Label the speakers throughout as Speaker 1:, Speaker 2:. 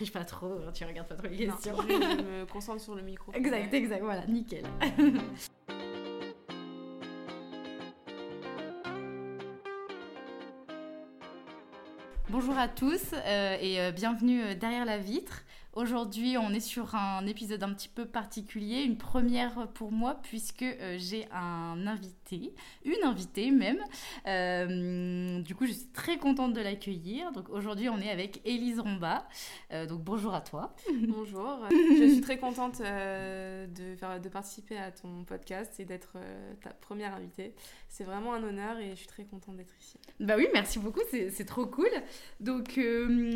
Speaker 1: triche pas trop, hein, tu regardes pas trop les
Speaker 2: Non,
Speaker 1: questions.
Speaker 2: je, je me concentre sur le micro.
Speaker 1: Exact, exact, voilà, nickel. Bonjour à tous euh, et euh, bienvenue euh, derrière la vitre. Aujourd'hui, on est sur un épisode un petit peu particulier, une première pour moi puisque euh, j'ai un invité, une invitée même. Euh, du coup, je suis très contente de l'accueillir. Donc aujourd'hui, on est avec Élise Romba. Euh, donc bonjour à toi.
Speaker 2: Bonjour. Je suis très contente de, faire, de participer à ton podcast et d'être ta première invitée. C'est vraiment un honneur et je suis très contente d'être ici.
Speaker 1: Bah oui, merci beaucoup, c'est trop cool. Donc,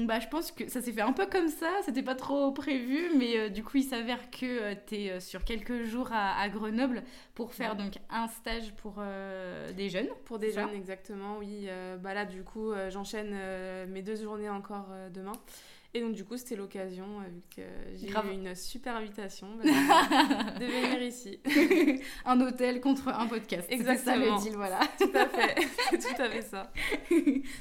Speaker 1: bah, je pense que ça s'est fait un peu comme ça, c'était pas trop prévu, mais euh, du coup, il s'avère que tu es sur quelques jours à, à Grenoble pour faire
Speaker 2: Ouais.
Speaker 1: donc un stage pour euh, des jeunes.
Speaker 2: Pour des jeunes, exactement, oui. Euh, bah là, du coup, euh, j'enchaîne euh, mes deux journées encore euh, demain. Et donc, du coup, c'était l'occasion, euh, vu que j'ai eu une super invitation, bah, de venir ici.
Speaker 1: un hôtel contre un podcast. C'était ça
Speaker 2: Exactement.
Speaker 1: le deal, voilà.
Speaker 2: Tout à fait. C'est tout à fait ça.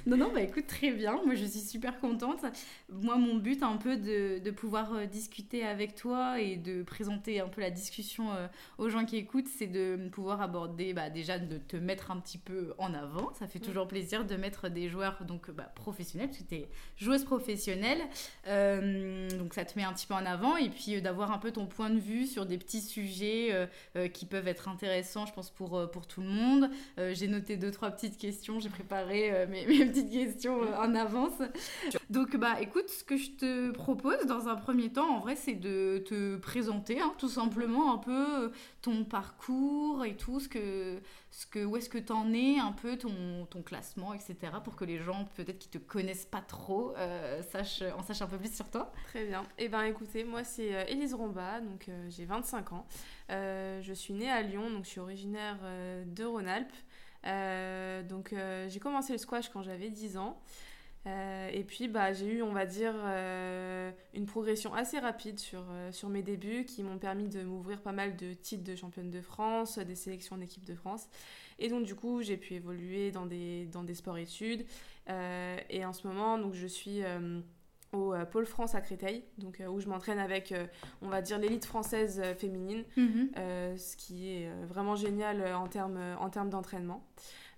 Speaker 1: non, non, bah écoute, très bien. Moi, je suis super contente. Moi, mon but, un peu de, de pouvoir euh, discuter avec toi et de présenter un peu la discussion euh, aux gens qui écoutent, c'est de pouvoir aborder, bah, déjà, de te mettre un petit peu en avant. Ça fait
Speaker 2: Mm.
Speaker 1: toujours plaisir de mettre des joueurs donc, bah, professionnels, parce que tu es joueuse professionnelle. Euh, donc, ça te met un petit peu en avant. Et puis, euh, d'avoir un peu ton point de vue sur des petits sujets euh, qui peuvent être intéressants, je pense, pour, pour tout le monde. J'ai noté deux, trois petites questions. J'ai préparé mes, mes petites questions en avance. Donc, bah, écoute, ce que je te propose dans un premier temps, en vrai, c'est de te présenter, hein, tout simplement, un peu ton parcours et tout, ce que, ce que, où est-ce que t'en es, un peu ton, ton classement, etc., pour que les gens, peut-être qui te connaissent pas trop, euh, sachent, en sachent un peu plus sur toi.
Speaker 2: Très bien. Eh ben écoutez, moi c'est euh, Élise Romba, donc euh, j'ai 25 ans. Je suis née à Lyon, donc je suis originaire de Rhône-Alpes. Donc j'ai commencé le squash quand j'avais 10 ans. Euh, et puis bah, j'ai eu, on va dire, euh, une progression assez rapide sur, euh, sur mes débuts qui m'ont permis de m'ouvrir pas mal de titres de championne de France, des sélections d'équipe de France. Et donc du coup j'ai pu évoluer dans des, dans des sports-études. Euh, et en ce moment, donc, je suis... au Pôle France à Créteil, donc, euh, où je m'entraîne avec, euh, on va dire, l'élite française euh, féminine, euh, ce qui est vraiment génial en termes en termes d'entraînement.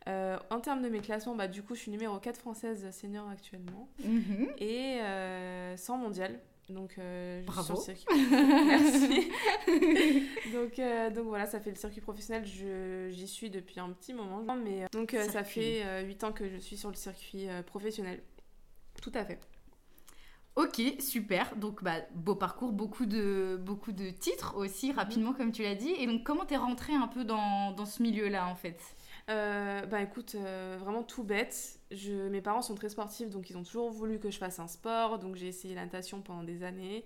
Speaker 2: Euh, en termes de mes classements, bah, du coup, je suis numéro 4 française senior actuellement
Speaker 1: Mhm.
Speaker 2: et euh, 100 mondial. Donc, euh, je suis
Speaker 1: Bravo.
Speaker 2: sur le circuit. Merci. donc, euh, donc voilà, ça fait le circuit professionnel. J'y suis depuis un petit moment. Mais, donc, ça fait 8 ans que je suis sur le circuit professionnel. Tout à fait.
Speaker 1: Ok, super. Donc, bah, beau parcours, beaucoup de, beaucoup de titres aussi, rapidement, comme tu l'as dit. Et donc, comment t'es rentrée un peu dans, dans ce milieu-là, en fait?
Speaker 2: Euh, bah écoute, euh, vraiment tout bête. Je, mes parents sont très sportifs, donc ils ont toujours voulu que je fasse un sport. Donc j'ai essayé la natation pendant des années.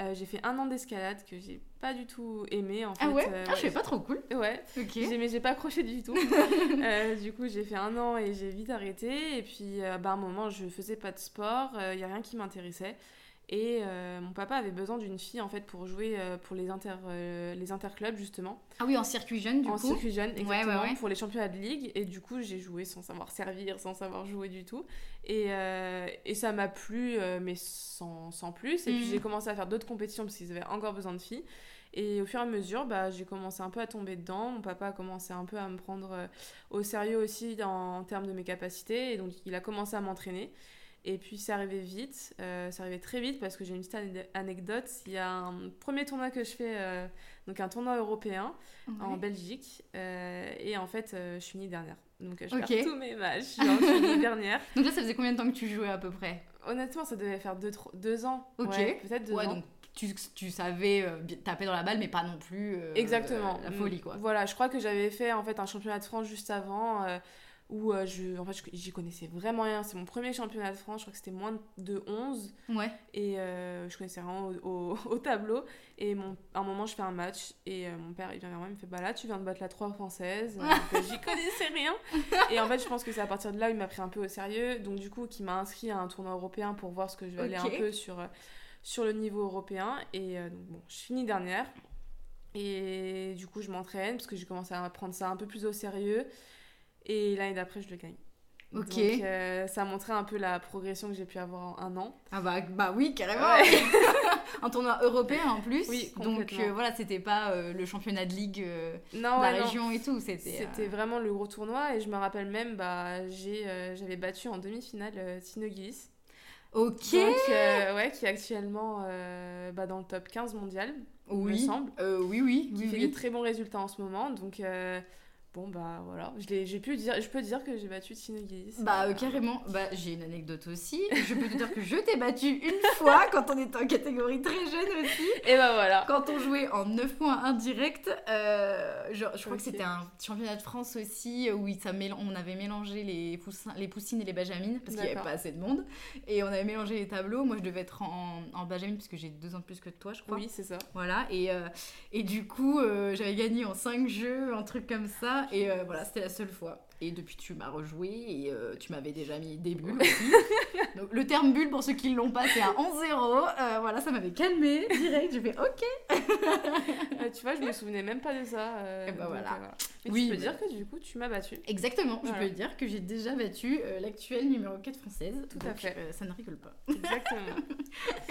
Speaker 2: Euh, j'ai fait un an d'escalade que j'ai pas du tout aimé en fait.
Speaker 1: Ah ouais?
Speaker 2: Euh,
Speaker 1: Ah, je pas trop cool.
Speaker 2: Ouais,
Speaker 1: Ok.
Speaker 2: j'ai- mais j'ai pas accroché du tout. Euh, du coup, j'ai fait un an et j'ai vite arrêté. Et puis, bah, à un moment, je faisais pas de sport, il y a rien qui m'intéressait. Et euh, mon papa avait besoin d'une fille en fait pour jouer euh, pour les, inter, euh, les interclubs justement.
Speaker 1: Ah oui, en circuit jeune, du
Speaker 2: en
Speaker 1: coup.
Speaker 2: circuit jeune,
Speaker 1: ouais,
Speaker 2: exactement,
Speaker 1: ouais.
Speaker 2: pour les championnats de ligue. Et du coup, j'ai joué sans savoir servir, sans savoir jouer du tout. Et, et ça m'a plu, mais sans, sans plus. Et puis
Speaker 1: Mhm.
Speaker 2: j'ai commencé à faire d'autres compétitions parce qu'ils avaient encore besoin de filles. Et au fur et à mesure, bah, j'ai commencé un peu à tomber dedans. Mon papa a commencé un peu à me prendre au sérieux aussi en, en termes de mes capacités. Et donc, il a commencé à m'entraîner. Et puis, c'est arrivé vite. Euh, c'est arrivé très vite parce que j'ai une petite ane- anecdote. Il y a un premier tournoi que je fais, euh, donc un tournoi européen en. Belgique. euh, et en fait, euh, je finis dernière. Donc, je
Speaker 1: Ok.
Speaker 2: perds tous mes matchs. Genre, je finis dernière.
Speaker 1: Donc là, ça faisait combien de temps que tu jouais à peu près?
Speaker 2: Honnêtement, ça devait faire deux, tro- deux ans.
Speaker 1: Ok.
Speaker 2: Ouais, Peut-être deux
Speaker 1: Ouais,
Speaker 2: ans.
Speaker 1: donc tu, tu savais euh, taper dans la balle, mais pas non plus euh,
Speaker 2: Exactement.
Speaker 1: la folie, quoi.
Speaker 2: Voilà, je crois que j'avais fait en fait un championnat de France juste avant où euh, je, en fait, j'y connaissais vraiment rien. C'est mon premier championnat de France, je crois que c'était moins de 11
Speaker 1: Ouais.
Speaker 2: et euh, je connaissais rien au, au- au tableau. Et mon, à un moment, je fais un match et euh, mon père il vient vers moi, il me fait Bah là, tu viens de battre la 3 française. Euh, j'y connaissais rien. Et en fait, je pense que c'est à partir de là il m'a pris un peu au sérieux. Donc, du coup, qui m'a inscrit à un tournoi européen pour voir ce que je valais
Speaker 1: Ok.
Speaker 2: un peu sur, sur le niveau européen. Et donc, bon, je finis dernière. Et du coup, je m'entraîne parce que j'ai commencé à prendre ça un peu plus au sérieux. Et l'année d'après, je le gagne.
Speaker 1: Ok.
Speaker 2: Donc, euh, ça a montré un peu la progression que j'ai pu avoir en un an.
Speaker 1: Ah bah, bah oui, carrément.
Speaker 2: Ouais.
Speaker 1: un tournoi européen en plus.
Speaker 2: Oui,
Speaker 1: Donc
Speaker 2: complètement.
Speaker 1: euh, voilà, c'était pas euh, le championnat de ligue euh,
Speaker 2: Non,
Speaker 1: de la
Speaker 2: ouais, non.
Speaker 1: région et tout. C'était. euh,
Speaker 2: C'était vraiment le gros tournoi et je me rappelle même, bah, euh, j'avais battu en demi-finale euh, Tino Gillis.
Speaker 1: Ok.
Speaker 2: Donc, euh, ouais, qui est actuellement euh, bah, dans le top 15 mondial, il me
Speaker 1: oui.
Speaker 2: semble.
Speaker 1: Euh, oui, oui.
Speaker 2: Qui
Speaker 1: oui,
Speaker 2: fait
Speaker 1: oui.
Speaker 2: de très bons résultats en ce moment. Donc, euh, bon, bah voilà. J'ai pu dire, je peux dire que j'ai battu Tino Gillis.
Speaker 1: Bah euh,
Speaker 2: Euh,
Speaker 1: carrément, bah, j'ai une anecdote aussi. Je peux te dire que je t'ai battu une fois quand on était en catégorie très jeune aussi.
Speaker 2: Et bah voilà.
Speaker 1: Quand on jouait en 9 points indirect, euh, genre, je crois que c'était un championnat de France aussi où il- ça on avait mélangé les, poussins, les poussines et les benjamines parce qu'il n'y avait pas assez de monde. Et on avait mélangé les tableaux. Moi je devais être en, en benjamin parce que j'ai deux ans de plus que toi, je crois.
Speaker 2: Oui, c'est ça.
Speaker 1: Voilà, et, euh, et du coup, euh, j'avais gagné en 5 jeux, un truc comme ça, et euh, voilà, c'était la seule fois. Et depuis, tu m'as rejoué, et euh, tu m'avais déjà mis des bulles aussi. Donc, le terme bulle, pour ceux qui ne l'ont pas, c'est un 11-0. Euh, voilà, ça m'avait calmé direct. J'ai fait OK.
Speaker 2: Tu vois, je me souvenais même pas de ça.
Speaker 1: Et bah
Speaker 2: donc,
Speaker 1: voilà.
Speaker 2: euh, Mais
Speaker 1: Oui,
Speaker 2: tu peux
Speaker 1: bah.
Speaker 2: dire que du coup, tu m'as battu.
Speaker 1: Exactement, je
Speaker 2: Voilà.
Speaker 1: peux dire que j'ai déjà battu l'actuelle numéro 4 française.
Speaker 2: Tout à fait.
Speaker 1: ça ne rigole pas.
Speaker 2: Exactement.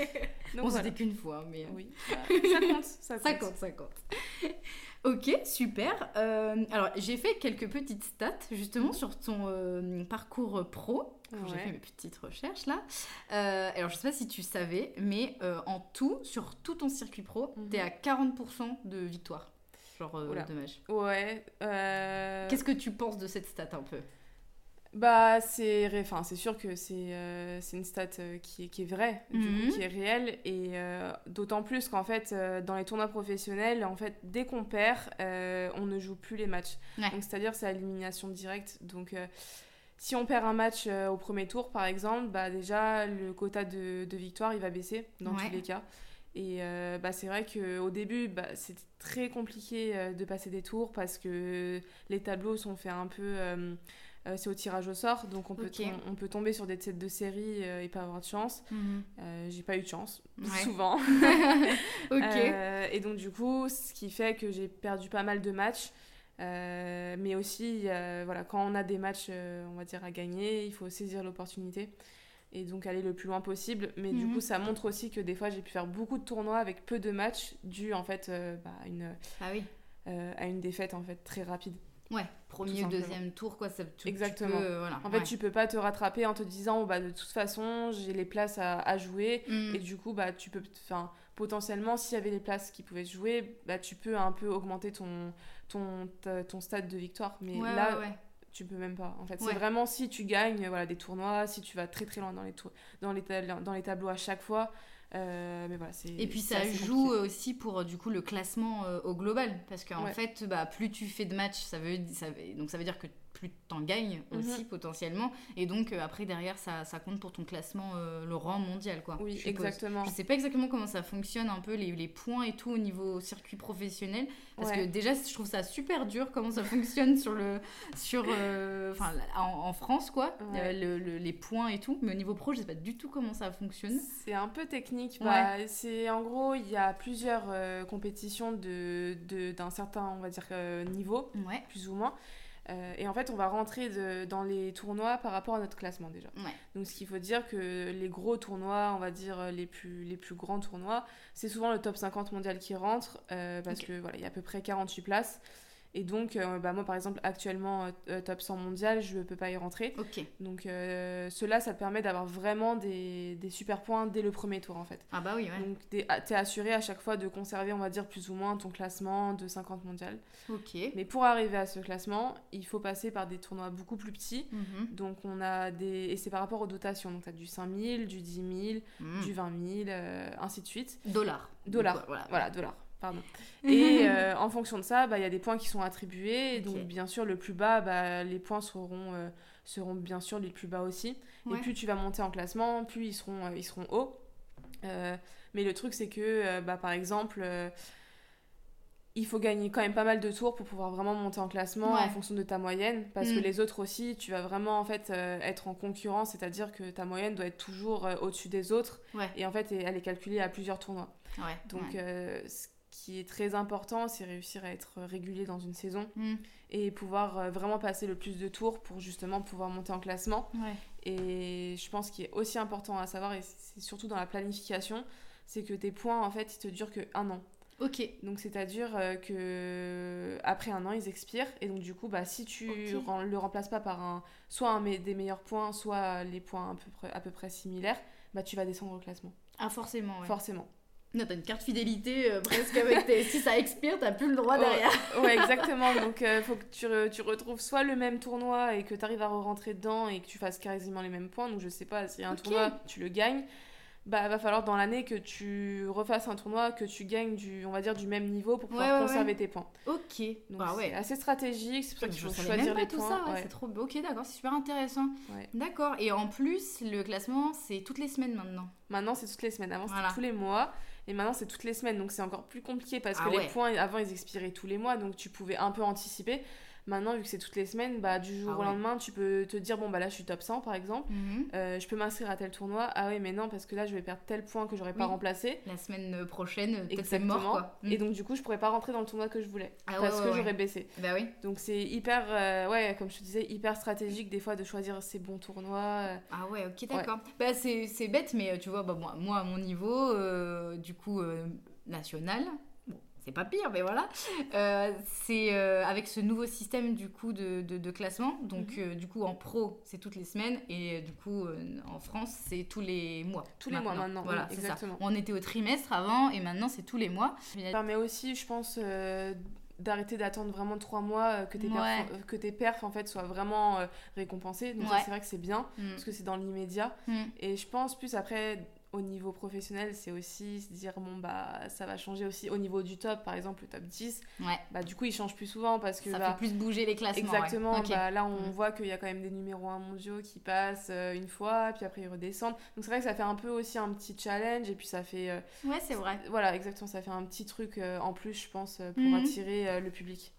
Speaker 2: Donc
Speaker 1: bon,
Speaker 2: voilà.
Speaker 1: c'était qu'une fois, mais.
Speaker 2: Oui, bah, ça compte. Ça compte.
Speaker 1: Ça compte, ça compte. Ok, super. Euh, alors, j'ai fait quelques petites stats justement sur ton euh, parcours pro. J'ai fait mes petites recherches là. Euh, alors, je sais pas si tu savais, mais en tout, sur tout ton circuit pro,
Speaker 2: Mhm.
Speaker 1: t'es à 40% de victoire. Genre, dommage.
Speaker 2: Ouais.
Speaker 1: Qu'est-ce que tu penses de cette stat un peu?
Speaker 2: Bah, c'est enfin, c'est sûr que c'est euh, c'est une stat euh, qui, est, qui est vraie, du
Speaker 1: Mhm.
Speaker 2: coup, qui est réelle. Et euh, d'autant plus qu'en fait, euh, dans les tournois professionnels, en fait, dès qu'on perd, on ne joue plus les matchs.
Speaker 1: Ouais.
Speaker 2: Donc, c'est-à-dire, c'est à élimination directe. Donc, si on perd un match au premier tour, par exemple, bah, déjà, le quota de, de victoire, il va baisser dans
Speaker 1: Ouais.
Speaker 2: tous les cas. Et euh, bah, c'est vrai qu'au début, bah, c'était très compliqué euh, de passer des tours parce que les tableaux sont faits un peu. euh, euh, c'est au tirage au sort, donc on peut, on peut tomber sur des têtes de série euh, et pas avoir de chance. Euh, J'ai pas eu de chance,
Speaker 1: Ouais.
Speaker 2: souvent.
Speaker 1: Ok.
Speaker 2: Et donc, du coup, ce qui fait que j'ai perdu pas mal de matchs. Mais aussi, voilà, quand on a des matchs, on va dire, à gagner, il faut saisir l'opportunité et donc aller le plus loin possible. Mais du
Speaker 1: Mhm.
Speaker 2: coup, ça montre aussi que des fois, j'ai pu faire beaucoup de tournois avec peu de matchs, dû en fait bah, à, une,
Speaker 1: Ah oui.
Speaker 2: à une défaite en fait très rapide.
Speaker 1: Ouais, premier deuxième tour, quoi. Ça, tu- tu
Speaker 2: Exactement.
Speaker 1: peux, voilà.
Speaker 2: En fait,
Speaker 1: ouais.
Speaker 2: tu peux pas te rattraper en te disant, oh, bah, de toute façon, j'ai les places à, à jouer.
Speaker 1: Mm.
Speaker 2: Et du coup, bah, tu peux, enfin, potentiellement, s'il y avait les places qui pouvaient se jouer, bah, tu peux un peu augmenter ton, ton, ta- ton stade de victoire. Mais
Speaker 1: Ouais,
Speaker 2: là,
Speaker 1: ouais,
Speaker 2: tu peux même pas. En fait,
Speaker 1: Ouais.
Speaker 2: c'est vraiment si tu gagnes voilà, des tournois, si tu vas très très loin dans les, dans les, dans les tableaux à chaque fois. Euh, mais voilà, c'est.
Speaker 1: Et puis ça joue
Speaker 2: compliqué.
Speaker 1: aussi pour euh, du coup le classement euh, au global parce qu'en
Speaker 2: Ouais.
Speaker 1: fait bah, plus tu fais de matchs ça veut, ça veut- donc ça veut dire que plus t'en gagnes
Speaker 2: Mhm.
Speaker 1: aussi potentiellement et donc euh, après derrière ça, ça compte pour ton classement euh, le rang mondial quoi.
Speaker 2: Oui,
Speaker 1: je
Speaker 2: exactement.
Speaker 1: Je sais pas exactement comment ça fonctionne un peu les, les points et tout au niveau circuit professionnel parce
Speaker 2: Ouais.
Speaker 1: que déjà je trouve ça super dur comment ça fonctionne sur le sur euh, en, en France quoi
Speaker 2: Ouais.
Speaker 1: le- le- les points et tout mais au niveau pro je sais pas du tout comment ça fonctionne.
Speaker 2: C'est un peu technique.
Speaker 1: Ouais.
Speaker 2: Bah, c'est en gros, il y a plusieurs compétitions de, de- d'un certain, on va dire, niveau, plus ou moins. Euh, et en fait, on va rentrer de- dans les tournois par rapport à notre classement déjà.
Speaker 1: Ouais.
Speaker 2: Donc, ce qu'il faut dire que les gros tournois, on va dire euh, les plus, les plus grands tournois, c'est souvent le top 50 mondial qui rentre euh, parce
Speaker 1: Ok.
Speaker 2: que voilà, il y a à peu près 48 places. Et donc, euh, bah, moi, par exemple, actuellement, euh, top 100 mondial, je ne peux pas y rentrer.
Speaker 1: Ok.
Speaker 2: Donc, euh, cela, ça te permet d'avoir vraiment des, des super points dès le premier tour, en fait.
Speaker 1: Ah bah oui ouais.
Speaker 2: Donc, tu es assuré à chaque fois de conserver, on va dire, plus ou moins ton classement de 50 mondial.
Speaker 1: Ok.
Speaker 2: Mais pour arriver à ce classement, il faut passer par des tournois beaucoup plus petits.
Speaker 1: Mhm.
Speaker 2: Donc, on a des. Et c'est par rapport aux dotations. Donc, tu as du 5000, du 10 000,
Speaker 1: Mm.
Speaker 2: du 20 000, euh, ainsi de suite.
Speaker 1: Dollars.
Speaker 2: Dollars.
Speaker 1: Voilà,
Speaker 2: dollars. Pardon. Et euh, en fonction de ça, bah, il y a des points qui sont attribués. Donc, bien sûr, le plus bas, bah, les points seront, euh, seront bien sûr les plus bas aussi.
Speaker 1: Ouais.
Speaker 2: Et plus tu vas monter en classement, plus ils seront, euh, ils seront hauts. Mais le truc, c'est que, bah, par exemple, il faut gagner quand même pas mal de tours pour pouvoir vraiment monter en classement
Speaker 1: Ouais.
Speaker 2: en fonction de ta moyenne. Parce que
Speaker 1: Mm.
Speaker 2: les autres aussi, tu vas vraiment en fait être en concurrence, c'est-à-dire que ta moyenne doit être toujours au-dessus des autres.
Speaker 1: Ouais.
Speaker 2: Et en fait, elle est calculée à plusieurs tournois. Donc, ce qui est très important, c'est réussir à être régulier dans une saison
Speaker 1: Mm.
Speaker 2: et pouvoir euh, vraiment passer le plus de tours pour justement pouvoir monter en classement.
Speaker 1: Ouais.
Speaker 2: Et je pense qu'il est aussi important à savoir, et c'est surtout dans la planification, c'est que tes points, en fait, ils te durent que un an.
Speaker 1: Ok.
Speaker 2: Donc c'est-à-dire euh, que après un an ils expirent et donc du coup bah si tu
Speaker 1: Ok.
Speaker 2: ren- le remplaces pas par un soit un des meilleurs points soit les points à peu près, à peu près similaires bah tu vas descendre au classement
Speaker 1: Ah, forcément, ouais.
Speaker 2: forcément.
Speaker 1: Non, t'as une carte fidélité euh, presque avec tes. si ça expire, t'as plus le droit derrière.
Speaker 2: Ouais exactement donc il faut que tu, re- tu retrouves soit le même tournoi et que tu arrives à rentrer dedans et que tu fasses quasiment les mêmes points donc je sais pas s'il y a un tournoi tu le gagnes bah va falloir dans l'année que tu refasses un tournoi que tu gagnes du on va dire du même niveau pour pouvoir
Speaker 1: Ouais, ouais,
Speaker 2: conserver tes points.
Speaker 1: Ok.
Speaker 2: Donc
Speaker 1: bah ouais.
Speaker 2: c'est assez stratégique, c'est pour ça qu'il faut choisir
Speaker 1: même pas
Speaker 2: les
Speaker 1: tout
Speaker 2: points.
Speaker 1: ça, c'est trop Ok, d'accord, c'est super intéressant. D'accord, et en plus, le classement, c'est toutes les semaines maintenant.
Speaker 2: Maintenant, c'est toutes les semaines. Avant, c'était
Speaker 1: Voilà.
Speaker 2: tous les mois. Et maintenant, c'est toutes les semaines. Donc, c'est encore plus compliqué parce
Speaker 1: Ah
Speaker 2: que
Speaker 1: ouais.
Speaker 2: les points, avant, ils expiraient tous les mois. Donc, tu pouvais un peu anticiper. Maintenant, vu que c'est toutes les semaines, bah, du jour
Speaker 1: Ah
Speaker 2: au
Speaker 1: ouais.
Speaker 2: lendemain, tu peux te dire bon, bah là, je suis top 100 par exemple.
Speaker 1: Mhm.
Speaker 2: Euh, je peux m'inscrire à tel tournoi. Ah oui, mais non, parce que là, je vais perdre tel point que j'aurais pas
Speaker 1: Oui.
Speaker 2: remplacé.
Speaker 1: La semaine prochaine, peut-être c'est
Speaker 2: Exactement.
Speaker 1: mort, quoi.
Speaker 2: Et donc, du coup, je pourrais pas rentrer dans le tournoi que je voulais.
Speaker 1: Ah
Speaker 2: parce
Speaker 1: ouais,
Speaker 2: que j'aurais baissé.
Speaker 1: Bah oui.
Speaker 2: Donc, c'est hyper, euh, ouais, comme je te disais, hyper stratégique des fois de choisir ses bons tournois. euh,
Speaker 1: Ah ouais, ok, d'accord. Bah c'est c'est bête, mais euh, tu vois, bah, moi, moi, à mon niveau, euh, du coup, euh, national, c'est pas pire, mais voilà, euh, c'est euh, avec ce nouveau système, du coup, de, de, de classement. Donc,
Speaker 2: Mhm.
Speaker 1: euh, du coup, en pro, c'est toutes les semaines, et du coup, en France, c'est tous les mois.
Speaker 2: Tous les mois maintenant,
Speaker 1: Voilà,
Speaker 2: oui,
Speaker 1: c'est ça.
Speaker 2: exactement.
Speaker 1: On était au trimestre avant, et maintenant, c'est tous les mois.
Speaker 2: Ça permet aussi, je pense, d'arrêter d'attendre vraiment trois mois que tes,
Speaker 1: Ouais.
Speaker 2: perfs, que tes perfs en fait soient vraiment récompensés. Donc
Speaker 1: Ouais.
Speaker 2: c'est vrai que c'est bien
Speaker 1: Mm.
Speaker 2: parce que c'est dans l'immédiat.
Speaker 1: Mm.
Speaker 2: Et je pense plus après au niveau professionnel, c'est aussi se dire bon bah ça va changer aussi au niveau du top, par exemple le top 10.
Speaker 1: Ouais,
Speaker 2: Bah du coup il change plus souvent parce que
Speaker 1: ça
Speaker 2: bah,
Speaker 1: fait plus bouger les classements. ouais.
Speaker 2: Exactement, bah, là on
Speaker 1: Mm.
Speaker 2: voit qu'il y a quand même des numéros 1 mondiaux qui passent euh, une fois, puis après ils redescendent. Donc c'est vrai que ça fait un peu aussi un petit challenge et puis ça fait euh,
Speaker 1: Ouais, c'est vrai.
Speaker 2: voilà, exactement, ça fait un petit truc euh, en plus, je pense, pour
Speaker 1: Mhm.
Speaker 2: attirer le public.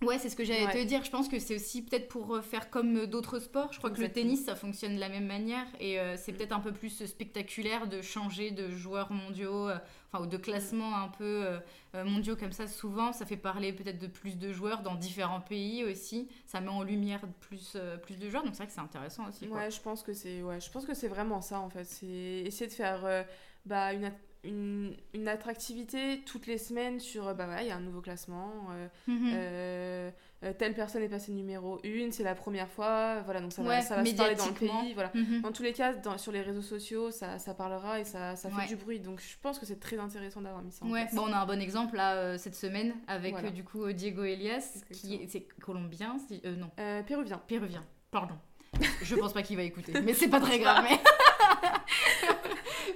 Speaker 1: Ouais, c'est ce que j'allais
Speaker 2: Ouais.
Speaker 1: te dire. Je pense que c'est aussi peut-être pour euh, faire comme euh, d'autres sports. Je crois que le tennis, ça fonctionne de la même manière. Et euh, c'est peut-être un peu plus spectaculaire de changer de joueurs mondiaux, euh, enfin, ou de classements un peu euh, euh, mondiaux comme ça. Souvent, ça fait parler peut-être de plus de joueurs dans différents pays aussi. Ça met en lumière plus, euh, plus de joueurs. Donc c'est vrai que c'est intéressant aussi. quoi.
Speaker 2: Ouais, je pense que c'est ouais, je pense que c'est vraiment ça en fait, c'est essayer de faire euh, bah, une, une, une attractivité toutes les semaines sur euh, bah voilà, il y a un nouveau classement, euh,
Speaker 1: Mhm.
Speaker 2: euh, euh, telle personne est passée numéro 1, c'est la première fois, voilà, donc ça va, ça va se parler dans le pays, voilà.
Speaker 1: Mhm.
Speaker 2: Dans tous les cas, dans- sur les réseaux sociaux, ça, ça parlera et ça, ça fait
Speaker 1: Ouais.
Speaker 2: du bruit. Donc je pense que c'est très intéressant d'avoir mis ça en
Speaker 1: Ouais,
Speaker 2: place.
Speaker 1: bon, on a un bon exemple là euh, cette semaine avec
Speaker 2: Voilà.
Speaker 1: du coup Diego Elias, qui est, c'est colombien, si- non,
Speaker 2: Péruvien.
Speaker 1: Péruvien, pardon. Je pense pas qu'il va écouter, mais c'est pas très grave. mais-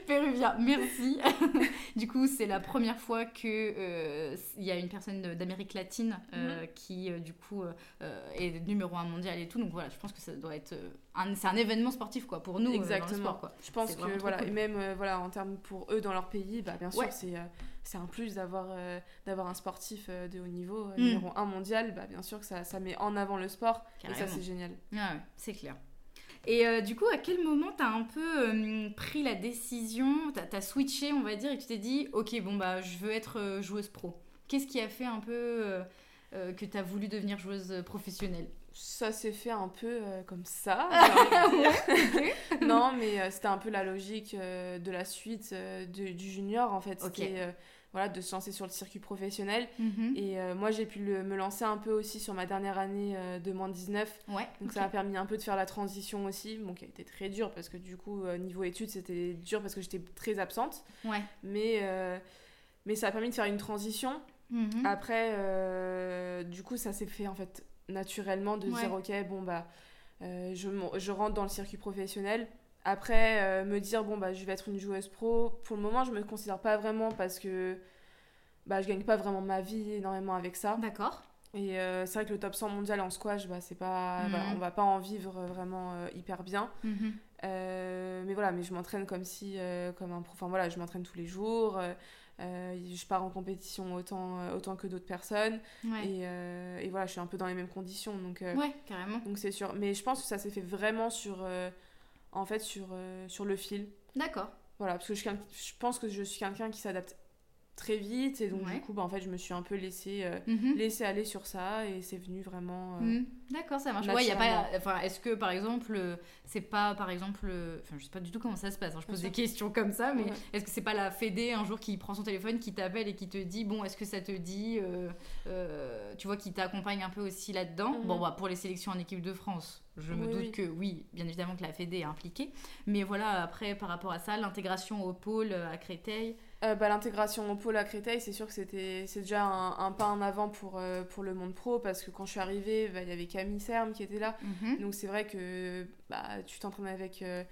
Speaker 1: Péruvien, merci. du coup, c'est la première fois que euh, y a une personne d'Amérique latine euh, qui, euh, du coup, euh, est numéro un mondial et tout. Donc voilà, je pense que ça doit être un, c'est un événement sportif quoi pour nous
Speaker 2: Exactement.
Speaker 1: sport quoi.
Speaker 2: Je pense que voilà,
Speaker 1: cool.
Speaker 2: et même voilà, en termes pour eux dans leur pays, bah, bien sûr,
Speaker 1: Ouais.
Speaker 2: c'est c'est un plus d'avoir d'avoir un sportif de haut niveau,
Speaker 1: Mm.
Speaker 2: numéro 1 mondial. Bah, bien sûr que ça, ça met en avant le sport et ça, c'est génial.
Speaker 1: Ah ouais, c'est clair. Et euh, du coup, à quel moment t'as un peu euh, pris la décision, t'as as switché, on va dire, et tu t'es dit, ok, bon bah, je veux être euh, joueuse pro. Qu'est-ce qui a fait un peu euh, que t'as voulu devenir joueuse professionnelle?
Speaker 2: Ça s'est fait un peu comme ça. non, mais c'était un peu la logique de la suite de- du junior en fait.
Speaker 1: Ok.
Speaker 2: C'était euh, voilà, de se lancer sur le circuit professionnel.
Speaker 1: Mhm.
Speaker 2: Et euh, moi, j'ai pu le- me lancer un peu aussi sur ma dernière année euh, de moins 19.
Speaker 1: Ouais.
Speaker 2: Donc ça m'a permis un peu de faire la transition aussi, bon, qui a été très dur parce que du coup, euh, niveau études, c'était dur parce que j'étais très absente.
Speaker 1: Ouais.
Speaker 2: Mais, mais ça a permis de faire une transition.
Speaker 1: Mhm.
Speaker 2: Après, du coup, ça s'est fait en fait naturellement de
Speaker 1: Ouais.
Speaker 2: dire, ok, bon, bah, je, je rentre dans le circuit professionnel. Après, euh, me dire, bon, bah, je vais être une joueuse pro. Pour le moment, je me considère pas vraiment parce que bah, je gagne pas vraiment ma vie énormément avec ça.
Speaker 1: D'accord.
Speaker 2: Et euh, c'est vrai que le top 100 mondial en squash, bah, c'est pas,
Speaker 1: Mhm.
Speaker 2: voilà, on va pas en vivre vraiment euh, hyper bien.
Speaker 1: Mhm.
Speaker 2: Euh, mais voilà, mais je m'entraîne comme si, comme un pro. Enfin voilà, je m'entraîne tous les jours. je pars en compétition autant, autant que d'autres personnes.
Speaker 1: Ouais.
Speaker 2: Et, et voilà, je suis un peu dans les mêmes conditions. Donc
Speaker 1: Ouais, carrément.
Speaker 2: donc c'est sûr. Mais je pense que ça s'est fait vraiment sur, en fait, sur, euh, sur le fil.
Speaker 1: D'accord.
Speaker 2: Voilà, parce que je, je pense que je suis quelqu'un qui s'adapte très vite et donc
Speaker 1: Ouais.
Speaker 2: du coup bah, en fait je me suis un peu laissée euh,
Speaker 1: Mhm.
Speaker 2: laissée aller sur ça et c'est venu vraiment euh,
Speaker 1: Mhm. D'accord, ça marche. Ouais, y a pas. Enfin, est-ce que par exemple, euh, c'est pas par exemple, enfin, je sais pas du tout comment ça se passe. hein, je
Speaker 2: Bien
Speaker 1: pose
Speaker 2: sûr.
Speaker 1: des questions comme ça, mais
Speaker 2: Ouais.
Speaker 1: est-ce que c'est pas la Fédé un jour qui prend son téléphone, qui t'appelle et qui te dit bon, est-ce que ça te dit, euh, tu vois, qui t'accompagne un peu aussi là-dedans?
Speaker 2: Mhm.
Speaker 1: Bon, bah, pour les sélections en équipe de France, je me
Speaker 2: Oui,
Speaker 1: doute
Speaker 2: oui.
Speaker 1: que oui, bien évidemment que la Fédé est impliquée, mais voilà, après par rapport à ça, l'intégration au pôle à Créteil.
Speaker 2: Euh, bah, l'intégration au pôle à Créteil, c'est sûr que c'était c'est déjà un, un pas en avant pour, euh, pour le monde pro parce que quand je suis arrivée, bah, il y avait Camille Serme qui était là.
Speaker 1: Mhm.
Speaker 2: Donc c'est vrai que bah, tu t'entraînes avec, euh,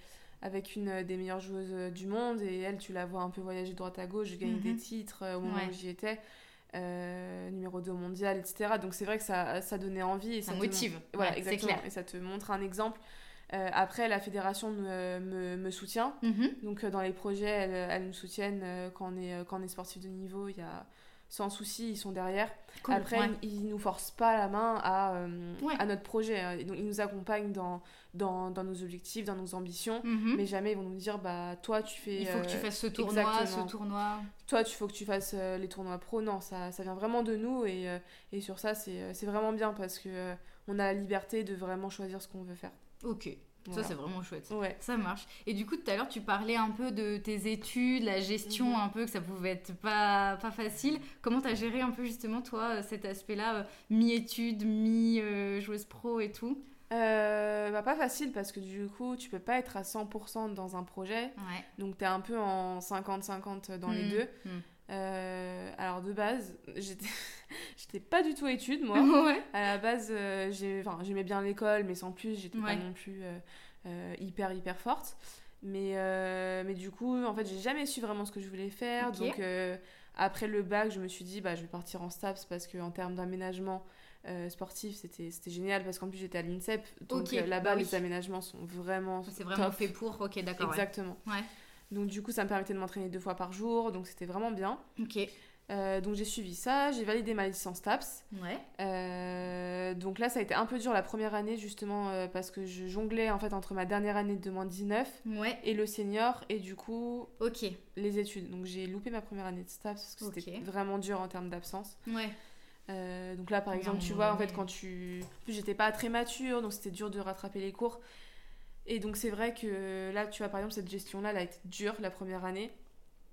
Speaker 2: avec une des meilleures joueuses du monde et elle, tu la vois un peu voyager de droite à gauche, gagner
Speaker 1: Mhm.
Speaker 2: des titres euh, au moment
Speaker 1: Ouais.
Speaker 2: où j'y étais, euh, numéro 2 au mondial, etc. Donc c'est vrai que ça, ça donnait envie. Et
Speaker 1: Ça
Speaker 2: te
Speaker 1: motive.
Speaker 2: Voilà,
Speaker 1: Ouais,
Speaker 2: exactement. Et ça te montre un exemple. Euh, après, la fédération me, me, me soutient.
Speaker 1: Mhm.
Speaker 2: Donc euh, dans les projets, elles, elles nous soutiennent euh, quand on est, quand on est sportif de niveau. Il y a sans souci, ils sont derrière.
Speaker 1: Cool,
Speaker 2: Après,
Speaker 1: ouais.
Speaker 2: ils, ils nous forcent pas la main à, euh,
Speaker 1: Ouais.
Speaker 2: à notre projet. hein. Donc ils nous accompagnent dans, dans, dans nos objectifs, dans nos ambitions.
Speaker 1: Mhm.
Speaker 2: Mais jamais ils vont nous dire bah toi tu fais
Speaker 1: Il faut que tu fasses ce tournoi,
Speaker 2: exactement.
Speaker 1: ce tournoi.
Speaker 2: toi tu faut que tu fasses euh, les tournois pro non ça, ça vient vraiment de nous et, et sur ça c'est vraiment bien parce que on a la liberté de vraiment choisir ce qu'on veut faire
Speaker 1: Ok,
Speaker 2: Voilà.
Speaker 1: ça c'est vraiment chouette.
Speaker 2: ouais
Speaker 1: Ça marche. Et du coup, tout à l'heure, tu parlais un peu de tes études, la gestion,
Speaker 2: Mhm.
Speaker 1: un peu, que ça pouvait être pas, pas facile. Comment t'as géré un peu justement, toi, euh, cet aspect-là, euh, mi-études, mi-joueuse pro et tout?
Speaker 2: Euh, bah, pas facile parce que du coup tu peux pas être à 100% dans un projet
Speaker 1: Ouais.
Speaker 2: donc t'es un peu en 50-50 dans les
Speaker 1: Mhm.
Speaker 2: deux
Speaker 1: Mhm.
Speaker 2: Euh, alors de base j'étais pas du tout étude moi
Speaker 1: ouais.
Speaker 2: À la base, euh, j'aimais bien l'école, mais sans plus, j'étais
Speaker 1: Ouais.
Speaker 2: pas non plus euh, euh, hyper, hyper forte. Mais, mais du coup, en fait, j'ai jamais su vraiment ce que je voulais faire. Donc, après le bac, je me suis dit, bah, je vais partir en STAPS parce qu'en termes d'aménagement sportif, c'était génial parce qu'en plus, j'étais à l'INSEP. Donc, là-bas,
Speaker 1: bah oui.
Speaker 2: les aménagements sont vraiment.
Speaker 1: C'est vraiment
Speaker 2: top.
Speaker 1: fait pour. Ok, d'accord. ouais.
Speaker 2: Exactement.
Speaker 1: Ouais.
Speaker 2: Donc, du coup, ça me permettait de m'entraîner deux fois par jour. Donc, c'était vraiment bien.
Speaker 1: Ok.
Speaker 2: Euh, donc, j'ai suivi ça. J'ai validé ma licence TAPS.
Speaker 1: Ouais.
Speaker 2: Euh, donc là, ça a été un peu dur la première année, justement, euh, parce que je jonglais en fait entre ma dernière année de moins 19
Speaker 1: Ouais.
Speaker 2: et le senior, et du coup,
Speaker 1: Ok.
Speaker 2: les études. Donc j'ai loupé ma première année de STAPS parce que c'était vraiment dur en termes d'absence.
Speaker 1: Ouais.
Speaker 2: Donc là, par exemple, tu vois, en fait, quand tu. En plus, j'étais pas très mature, donc c'était dur de rattraper les cours. Et donc, c'est vrai que là, tu vois, par exemple, cette gestion-là, elle a été dure la première année.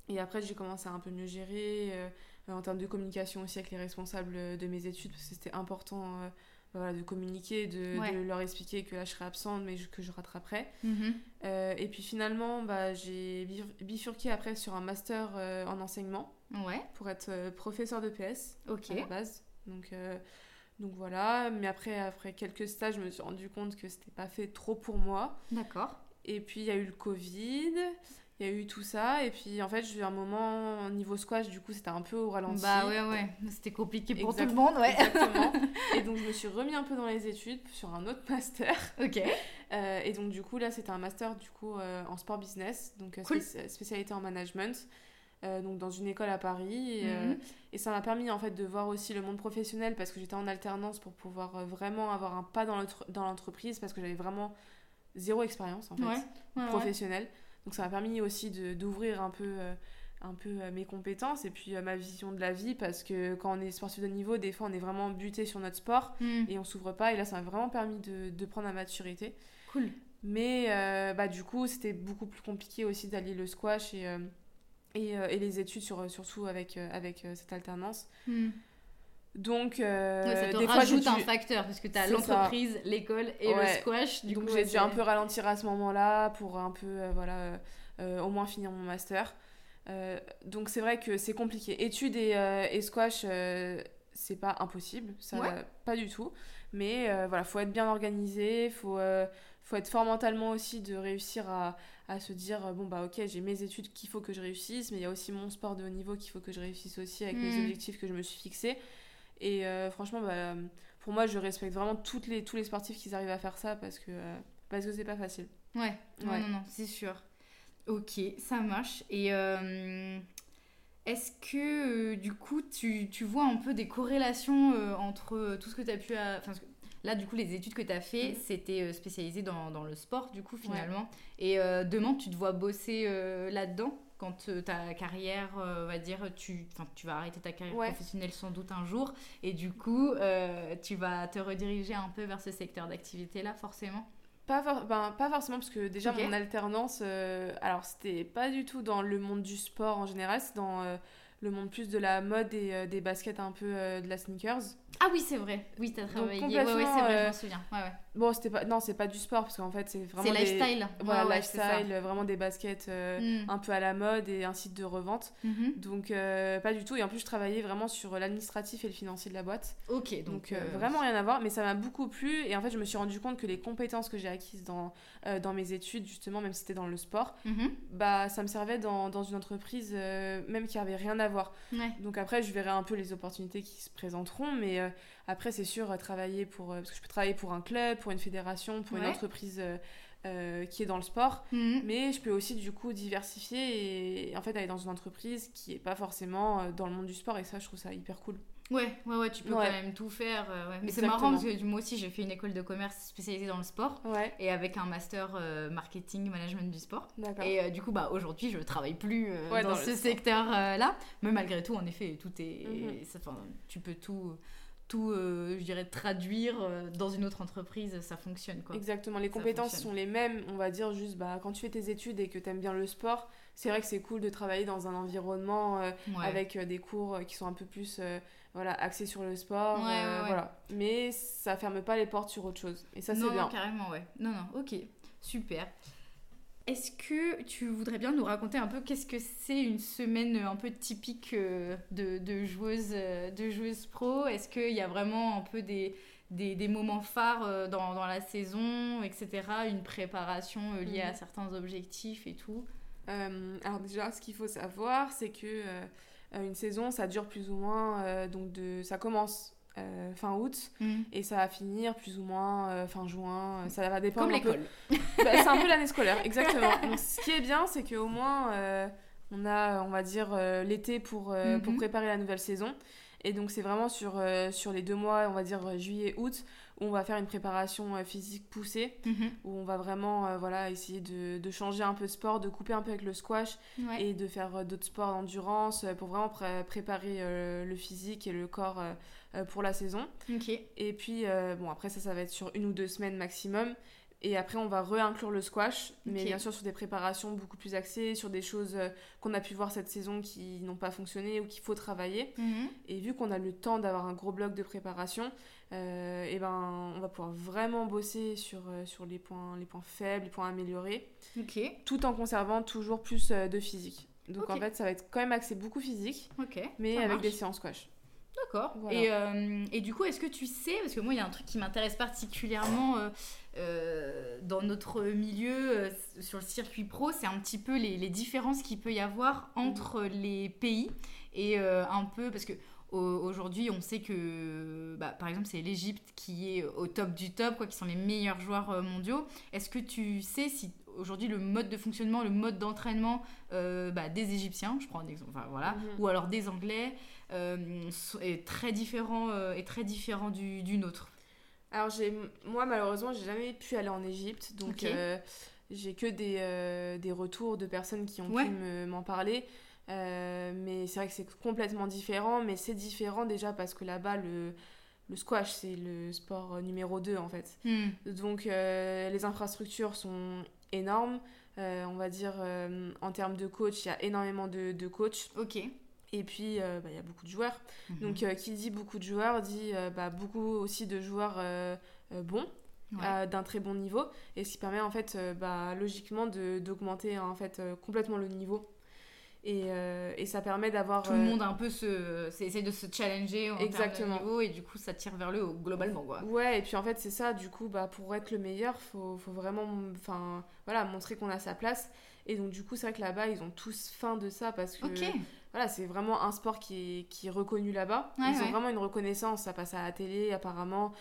Speaker 2: Et après, j'ai commencé à un peu mieux gérer, euh, en termes de communication aussi avec les responsables de mes études, parce que c'était important euh, voilà, de communiquer, de,
Speaker 1: Ouais.
Speaker 2: de leur expliquer que là, je serais absente, mais que je rattraperais.
Speaker 1: Mhm.
Speaker 2: Euh, et puis finalement, bah, j'ai bif- bifurqué après sur un master euh, en enseignement
Speaker 1: Ouais.
Speaker 2: pour être euh, professeur de PS à la base. Donc, euh, donc voilà, mais après, après quelques stages, je me suis rendu compte que c'était pas fait trop pour moi.
Speaker 1: D'accord.
Speaker 2: Et puis il y a eu le Covid, il y a eu tout ça, et puis en fait, j'ai eu un moment au niveau squash, du coup, c'était un peu au ralenti.
Speaker 1: Bah ouais, ouais. C'était compliqué pour
Speaker 2: Exact-
Speaker 1: tout le monde, ouais.
Speaker 2: Exactement. et donc je me suis remis un peu dans les études sur un autre master.
Speaker 1: ok.
Speaker 2: Euh, et donc du coup là c'était un master du coup euh, en sport business, donc euh,
Speaker 1: Cool.
Speaker 2: spécialité en management, euh, donc dans une école à Paris. Et, euh,
Speaker 1: Mhm.
Speaker 2: et ça m'a permis en fait de voir aussi le monde professionnel parce que j'étais en alternance pour pouvoir euh, vraiment avoir un pas dans l'entre- dans l'entreprise parce que j'avais vraiment zéro expérience en fait
Speaker 1: Ouais. Ouais, ouais.
Speaker 2: professionnelle. Donc ça m'a permis aussi d'ouvrir un peu, euh, un peu mes compétences et puis ma vision de la vie parce que quand on est sportif de niveau, des fois on est vraiment buté sur notre sport
Speaker 1: Mhm.
Speaker 2: et on s'ouvre pas et là ça m'a vraiment permis de, de prendre la maturité.
Speaker 1: Cool.
Speaker 2: Mais bah, du coup, c'était beaucoup plus compliqué aussi d'allier le squash et, et, euh, et les études, sur, surtout avec, euh, avec euh, cette alternance.
Speaker 1: Mhm.
Speaker 2: Donc, euh,
Speaker 1: Ouais, ça te
Speaker 2: des fois, j'ai
Speaker 1: rajoute
Speaker 2: dû,
Speaker 1: un facteur parce que tu as l'entreprise, l'école et le squash. Du
Speaker 2: donc j'ai dû un peu ralentir à ce moment-là pour un peu, euh, voilà, euh, euh, au moins finir mon master. Euh, donc c'est vrai que c'est compliqué. Études et, euh, et squash, euh, c'est pas impossible, ça
Speaker 1: Ouais.
Speaker 2: pas du tout. Mais euh, voilà, faut être bien organisé, faut, euh, faut être fort mentalement aussi de réussir à, à se dire euh, bon bah ok j'ai mes études qu'il faut que je réussisse, mais il y a aussi mon sport de haut niveau qu'il faut que je réussisse aussi avec les
Speaker 1: Mm.
Speaker 2: objectifs que je me suis fixés. Et euh, franchement, bah, pour moi, je respecte vraiment toutes les, tous les sportifs qui arrivent à faire ça parce que parce que c'est pas facile.
Speaker 1: Ouais, non,
Speaker 2: Ouais.
Speaker 1: non, non, c'est sûr. Ok, ça marche. Et est-ce que euh, du coup tu, tu vois un peu des corrélations euh, entre euh, tout ce que tu as pu. à- Enfin, là, du coup, les études que tu as fait,
Speaker 2: Mhm.
Speaker 1: c'était spécialisé dans, dans le sport, du coup, finalement. Et demain, tu te vois bosser là-dedans? Quand ta carrière, euh, va dire, tu, tu vas arrêter ta carrière
Speaker 2: Ouais.
Speaker 1: professionnelle sans doute un jour, et du coup, euh, tu vas te rediriger un peu vers ce secteur d'activité-là, forcément?
Speaker 2: Pas, for- ben, pas forcément, parce que déjà, mon alternance, euh, alors c'était pas du tout dans le monde du sport en général, c'est dans euh, le monde plus de la mode et euh, des baskets un peu de la sneakers.
Speaker 1: Ah oui, c'est vrai. Oui, t'as travaillé. Ouais, ouais, c'est vrai, je m'en souviens. Ouais, ouais.
Speaker 2: Bon, c'était pas, non, c'est pas du sport, parce qu'en fait, c'est vraiment.
Speaker 1: C'est
Speaker 2: des-
Speaker 1: lifestyle.
Speaker 2: Voilà,
Speaker 1: Ouais,
Speaker 2: lifestyle, vraiment des baskets euh,
Speaker 1: Mm.
Speaker 2: un peu à la mode et un site de revente.
Speaker 1: Mhm.
Speaker 2: Donc, euh, pas du tout. Et en plus, je travaillais vraiment sur l'administratif et le financier de la boîte.
Speaker 1: Ok, donc,
Speaker 2: Donc, euh, vraiment rien à voir, mais ça m'a beaucoup plu. Et en fait, je me suis rendu compte que les compétences que j'ai acquises dans, dans mes études, justement, même si c'était dans le sport,
Speaker 1: mhm.
Speaker 2: bah, ça me servait dans, dans une entreprise, même qui avait rien à voir.
Speaker 1: Ouais.
Speaker 2: Donc après, je verrai un peu les opportunités qui se présenteront, mais après, c'est sûr, travailler pour... euh, parce que je peux travailler pour un club, pour une fédération, pour une entreprise euh, euh, qui est dans le sport.
Speaker 1: Mhm.
Speaker 2: Mais je peux aussi, du coup, diversifier et, en fait aller dans une entreprise qui est pas forcément dans le monde du sport. Et ça, je trouve ça hyper cool.
Speaker 1: Ouais, ouais, ouais, tu peux
Speaker 2: Ouais.
Speaker 1: quand même tout faire. euh, ouais. Mais c'est marrant parce que moi aussi, j'ai fait une école de commerce spécialisée dans le sport
Speaker 2: Ouais,
Speaker 1: et avec un master euh, marketing management du sport. Et euh, du coup, bah, aujourd'hui, je travaille plus dans, ce secteur-là. mais malgré tout, en effet, tout est.
Speaker 2: Mhm.
Speaker 1: ça- 'fin, tu peux tout, tout euh, je dirais, traduire euh, dans une autre entreprise, ça fonctionne. Quoi.
Speaker 2: Exactement, les
Speaker 1: Ça
Speaker 2: compétences
Speaker 1: fonctionne.
Speaker 2: sont les mêmes, on va dire juste bah, quand tu fais tes études et que tu aimes bien le sport, c'est vrai que c'est cool de travailler dans un environnement euh,
Speaker 1: Ouais.
Speaker 2: avec des cours qui sont un peu plus euh, voilà, axés sur le sport.
Speaker 1: Ouais, ouais, ouais.
Speaker 2: Voilà. Mais ça ferme pas les portes sur autre chose. Et ça, c'est bien.
Speaker 1: non, carrément, ouais. Non, non, ok, super. Est-ce que tu voudrais bien nous raconter un peu qu'est-ce que c'est une semaine un peu typique euh, de, de joueuse, euh, de joueuse pro? Est-ce qu'il y a vraiment un peu des, des, des moments phares euh, dans, dans la saison, etc. Une préparation euh, liée à
Speaker 2: Mhm.
Speaker 1: certains objectifs et tout?
Speaker 2: Euh, alors déjà, ce qu'il faut savoir, c'est que euh, euh, une saison, ça dure plus ou moins, euh, donc de, ça commence euh, fin août et ça va finir plus ou moins euh, fin juin. euh, Ça va dépendre
Speaker 1: Comme
Speaker 2: peu-
Speaker 1: l'école.
Speaker 2: Bah, c'est un peu l'année scolaire, exactement. Donc, ce qui est bien, c'est qu'au moins, euh, on a, on va dire, l'été pour, euh, pour préparer la nouvelle saison. Et donc, c'est vraiment sur, sur les deux mois, on va dire euh, juillet-août, où on va faire une préparation physique poussée,
Speaker 1: Mhm.
Speaker 2: où on va vraiment voilà, essayer de, de changer un peu de sport, de couper un peu avec le squash
Speaker 1: Ouais.
Speaker 2: et de faire d'autres sports d'endurance pour vraiment pré- préparer le physique et le corps pour la saison. Et puis, euh, bon, après, ça, ça va être sur une ou deux semaines maximum. Et après, on va réinclure le squash, mais bien sûr sur des préparations beaucoup plus axées, sur des choses euh, qu'on a pu voir cette saison qui n'ont pas fonctionné ou qu'il faut travailler.
Speaker 1: Mhm.
Speaker 2: Et vu qu'on a le temps d'avoir un gros bloc de préparation, euh, et ben, on va pouvoir vraiment bosser sur, euh, sur les, points, les points faibles, les points améliorés, tout en conservant toujours plus euh, de physique. Donc en fait, ça va être quand même axé beaucoup physique, mais
Speaker 1: ça
Speaker 2: avec
Speaker 1: marche.
Speaker 2: des séances squash.
Speaker 1: D'accord.
Speaker 2: Voilà.
Speaker 1: Et, euh, et du coup, est-ce que tu sais, parce que moi, il y a un truc qui m'intéresse particulièrement euh, euh, dans notre milieu, sur le circuit pro, c'est un petit peu les, les différences qu'il peut y avoir entre les pays et un peu, parce que au- aujourd'hui, on sait que, bah, par exemple, c'est l'Égypte qui est au top du top, quoi, qui sont les meilleurs joueurs mondiaux. Est-ce que tu sais si aujourd'hui le mode de fonctionnement, le mode d'entraînement euh, bah, des Égyptiens, je prends un exemple, enfin, voilà,
Speaker 2: Mhm.
Speaker 1: ou alors des Anglais, est très différent, euh, est très différent du, du nôtre.
Speaker 2: Alors j'ai moi malheureusement j'ai jamais pu aller en Égypte donc euh, j'ai que des, euh, des retours de personnes qui ont
Speaker 1: Ouais.
Speaker 2: pu me- m'en parler Euh, mais c'est vrai que c'est complètement différent mais c'est différent déjà parce que là-bas le, le squash c'est le sport euh, numéro 2 en fait donc euh, les infrastructures sont énormes Euh, on va dire euh, en termes de coach il y a énormément de, de coachs
Speaker 1: Ok.
Speaker 2: Et puis euh, bah, il y a beaucoup de joueurs
Speaker 1: Mhm.
Speaker 2: donc, euh, qui dit beaucoup de joueurs dit euh, bah, beaucoup aussi de joueurs bons,
Speaker 1: Ouais.
Speaker 2: d'un très bon niveau, et ce qui permet en fait, bah, logiquement, d'augmenter en fait complètement le niveau. Et, et ça permet d'avoir.
Speaker 1: Tout le monde un peu se, essaie de se challenger en
Speaker 2: Exactement.
Speaker 1: de niveau et du coup ça tire vers le haut globalement quoi.
Speaker 2: Ouais, et puis en fait, c'est ça, du coup, bah, pour être le meilleur, faut, faut vraiment voilà, montrer qu'on a sa place. Et donc, du coup, c'est vrai que là-bas, ils ont tous faim de ça parce que
Speaker 1: Ok.
Speaker 2: Voilà, c'est vraiment un sport qui est, qui est reconnu là-bas.
Speaker 1: Ouais,
Speaker 2: ils ont vraiment une reconnaissance, ça passe à la télé apparemment.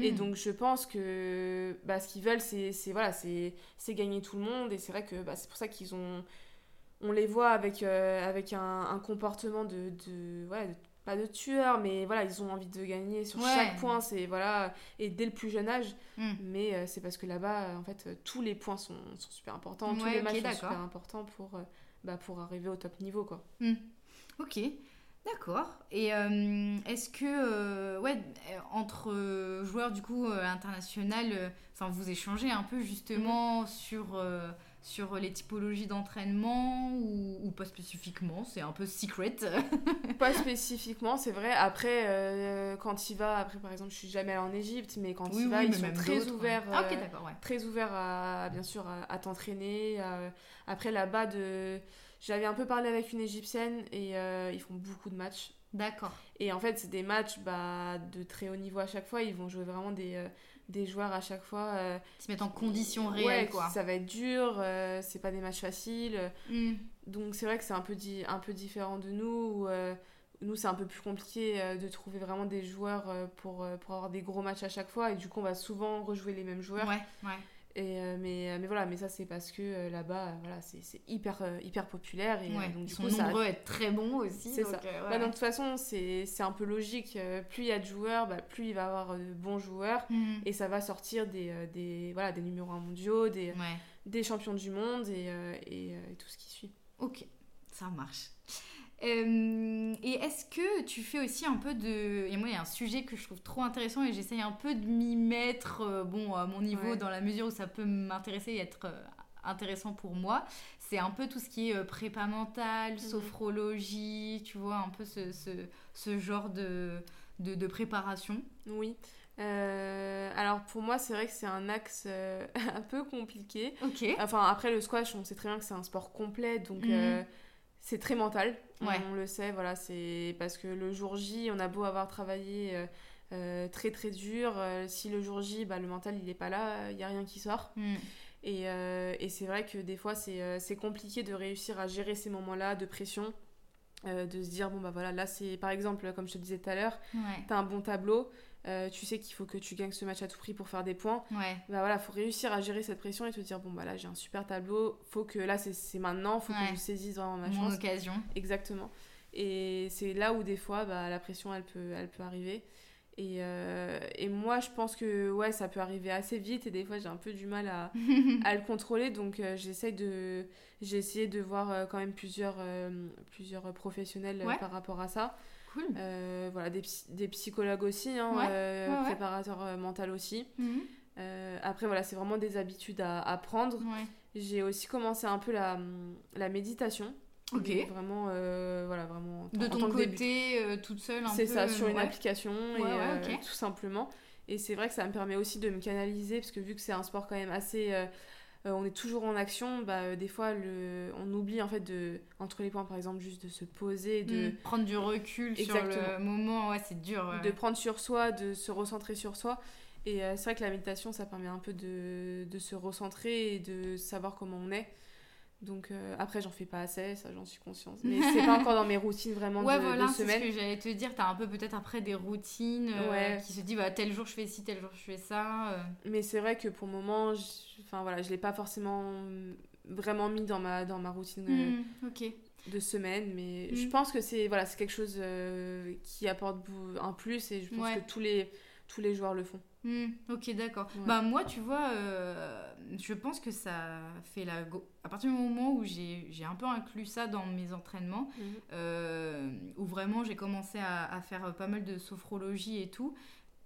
Speaker 2: Et donc je pense que bah, ce qu'ils veulent, c'est c'est- voilà, c'est c'est gagner tout le monde. Et c'est vrai que bah, c'est pour ça qu'ils ont... On les voit avec, euh, avec un, un comportement de... de, ouais, de- pas de tueur, mais voilà, ils ont envie de gagner sur
Speaker 1: Ouais.
Speaker 2: chaque point. c'est voilà Et dès le plus jeune âge.
Speaker 1: Mhm.
Speaker 2: Mais euh, c'est parce que là-bas, en fait, tous les points sont, sont super importants. tous les matchs sont super importants pour, euh, bah, pour arriver au top niveau. Quoi.
Speaker 1: Hmm. Ok. D'accord. Et euh, est-ce que, euh, ouais, euh, entre joueurs du coup international, enfin vous échangez un peu justement mm-hmm. sur, sur les typologies d'entraînement ou, pas spécifiquement C'est un peu secret.
Speaker 2: pas spécifiquement, c'est vrai. Après, quand il va, après par exemple, je suis jamais allée en Égypte, mais quand il va, ils sont très ouverts,
Speaker 1: ah, ouais.
Speaker 2: très ouverts à, bien sûr, à, t'entraîner. Après là-bas de j'avais un peu parlé avec une égyptienne et euh, ils font beaucoup de matchs.
Speaker 1: D'accord.
Speaker 2: Et en fait, c'est des matchs bah, de très haut niveau à chaque fois. Ils vont jouer vraiment des, euh, des joueurs à chaque fois. Euh,
Speaker 1: Ils se mettent en conditions réelles, quoi.
Speaker 2: Ça va être dur, c'est pas des matchs faciles. Mm. Donc, c'est vrai que c'est un, peu un peu différent de nous. nous, c'est un peu plus compliqué de trouver vraiment des joueurs pour, pour avoir des gros matchs à chaque fois. Et du coup, on va souvent rejouer les mêmes joueurs.
Speaker 1: Ouais, ouais.
Speaker 2: Et, euh, mais, euh, mais voilà, mais ça c'est parce que euh, là-bas, voilà, c'est hyper, hyper populaire. Et,
Speaker 1: donc, ils sont nombreux à être très bons aussi.
Speaker 2: C'est ça. Bah, de toute façon, c'est un peu logique. plus il y a de joueurs, bah, plus il va y avoir de bons joueurs. Mhm. Et ça va sortir des, des, voilà, des numéros 1 mondiaux, des, des champions du monde et, et, tout ce qui suit.
Speaker 1: Ok, ça marche. Euh, et est-ce que tu fais aussi un peu de... Et moi, il y a un sujet que je trouve trop intéressant et j'essaye un peu de m'y mettre, euh, bon, à mon niveau, dans la mesure où ça peut m'intéresser et être euh, intéressant pour moi. C'est un peu tout ce qui est prépa mentale, mhm. sophrologie, tu vois, un peu ce, ce, ce genre de, de, de, préparation.
Speaker 2: Oui. alors pour moi, c'est vrai que c'est un axe un peu compliqué.
Speaker 1: Ok.
Speaker 2: Enfin, après le squash, on sait très bien que c'est un sport complet, donc mhm. c'est très mental. On le sait, voilà, c'est parce que le jour J, on a beau avoir travaillé euh, euh, très très dur, euh, si le jour J, bah, le mental il n'est pas là, il n'y a rien qui sort. Mm. Et, et c'est vrai que des fois c'est compliqué de réussir à gérer ces moments-là de pression. de se dire bon bah voilà là c'est par exemple comme je te disais tout à l'heure tu as un bon tableau euh, tu sais qu'il faut que tu gagnes ce match à tout prix pour faire des points.
Speaker 1: Ouais.
Speaker 2: Bah voilà, faut réussir à gérer cette pression et te dire bon bah là j'ai un super tableau, faut que là c'est maintenant, faut que je saisisse vraiment ma
Speaker 1: Mon occasion.
Speaker 2: Exactement. Et c'est là où des fois bah, la pression elle peut, elle peut arriver. Et, euh, et, moi, je pense que ouais, ça peut arriver assez vite et des fois j'ai un peu du mal à, à le contrôler. Donc euh, j'essaye de, j'ai essayé de voir quand même plusieurs, plusieurs professionnels par rapport à ça. Euh, voilà, des, des, psychologues aussi, hein, euh, préparateurs euh, mental aussi. Mhm. après, voilà, c'est vraiment des habitudes à, à prendre. J'ai aussi commencé un peu la, la méditation.
Speaker 1: Ok.
Speaker 2: Vraiment, voilà, vraiment.
Speaker 1: De ton côté, toute seule,
Speaker 2: C'est ça, sur une application, et, tout simplement. Et c'est vrai que ça me permet aussi de me canaliser, parce que vu que c'est un sport quand même assez euh, on est toujours en action, bah, euh, des fois le, on oublie en fait de, entre les points par exemple, juste de se poser, de
Speaker 1: mm. prendre du recul sur le moment, ouais, c'est dur.
Speaker 2: De prendre sur soi, de se recentrer sur soi. Et euh, c'est vrai que la méditation, ça permet un peu de, de, se recentrer et de savoir comment on est. Donc après, j'en fais pas assez, ça j'en suis consciente. Mais c'est pas encore dans mes routines vraiment
Speaker 1: ouais,
Speaker 2: de,
Speaker 1: voilà,
Speaker 2: c'est ce
Speaker 1: que j'allais te dire. T'as un peu peut-être après des routines qui se disent bah, tel jour je fais ci, tel jour je fais ça.
Speaker 2: Mais c'est vrai que pour le moment, Enfin voilà, je l'ai pas forcément vraiment mis dans ma, dans ma routine
Speaker 1: euh, hmm,
Speaker 2: de semaine, mais je hmm. pense que c'est voilà, c'est quelque chose euh, qui apporte un plus et je pense que tous les, tous les joueurs le font.
Speaker 1: Hmm, ok, d'accord. Bah moi, tu vois, euh, je pense que ça fait la... Go... À partir du moment où j'ai un peu inclus ça dans mes entraînements, où vraiment j'ai commencé à, à, faire pas mal de sophrologie et tout,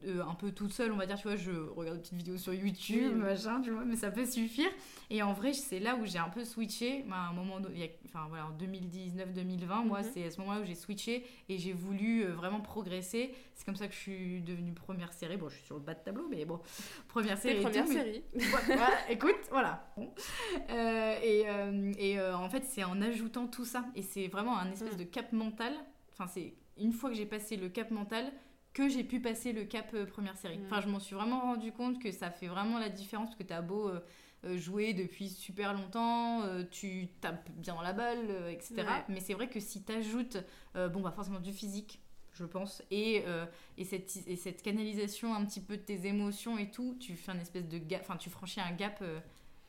Speaker 1: euh, un peu toute seule, on va dire, tu vois, je regarde des petites vidéos sur YouTube, machin, tu vois, mais ça peut suffire. Et en vrai, c'est là où j'ai un peu switché, bah, à un moment, enfin voilà, en 2019-2020, moi, mhm. c'est à ce moment-là où j'ai switché et j'ai voulu euh, vraiment progresser. C'est comme ça que je suis devenue première série. Bon, je suis sur le bas de tableau, mais bon, première série.
Speaker 2: première série.
Speaker 1: écoute, voilà. Euh, et, et en fait, c'est en ajoutant tout ça, et c'est vraiment un espèce mm. de cap mental. Enfin, c'est une fois que j'ai passé le cap mental, que j'ai pu passer le cap euh, première série. Enfin, je m'en suis vraiment rendu compte que ça fait vraiment la différence parce que tu as beau euh, euh, jouer depuis super longtemps, tu tapes bien dans la balle, etc. Mais c'est vrai que si tu ajoutes, bon, bah forcément du physique, je pense, et, et, cette, et cette canalisation un petit peu de tes émotions et tout, tu fais un espèce de gap, enfin, tu franchis un gap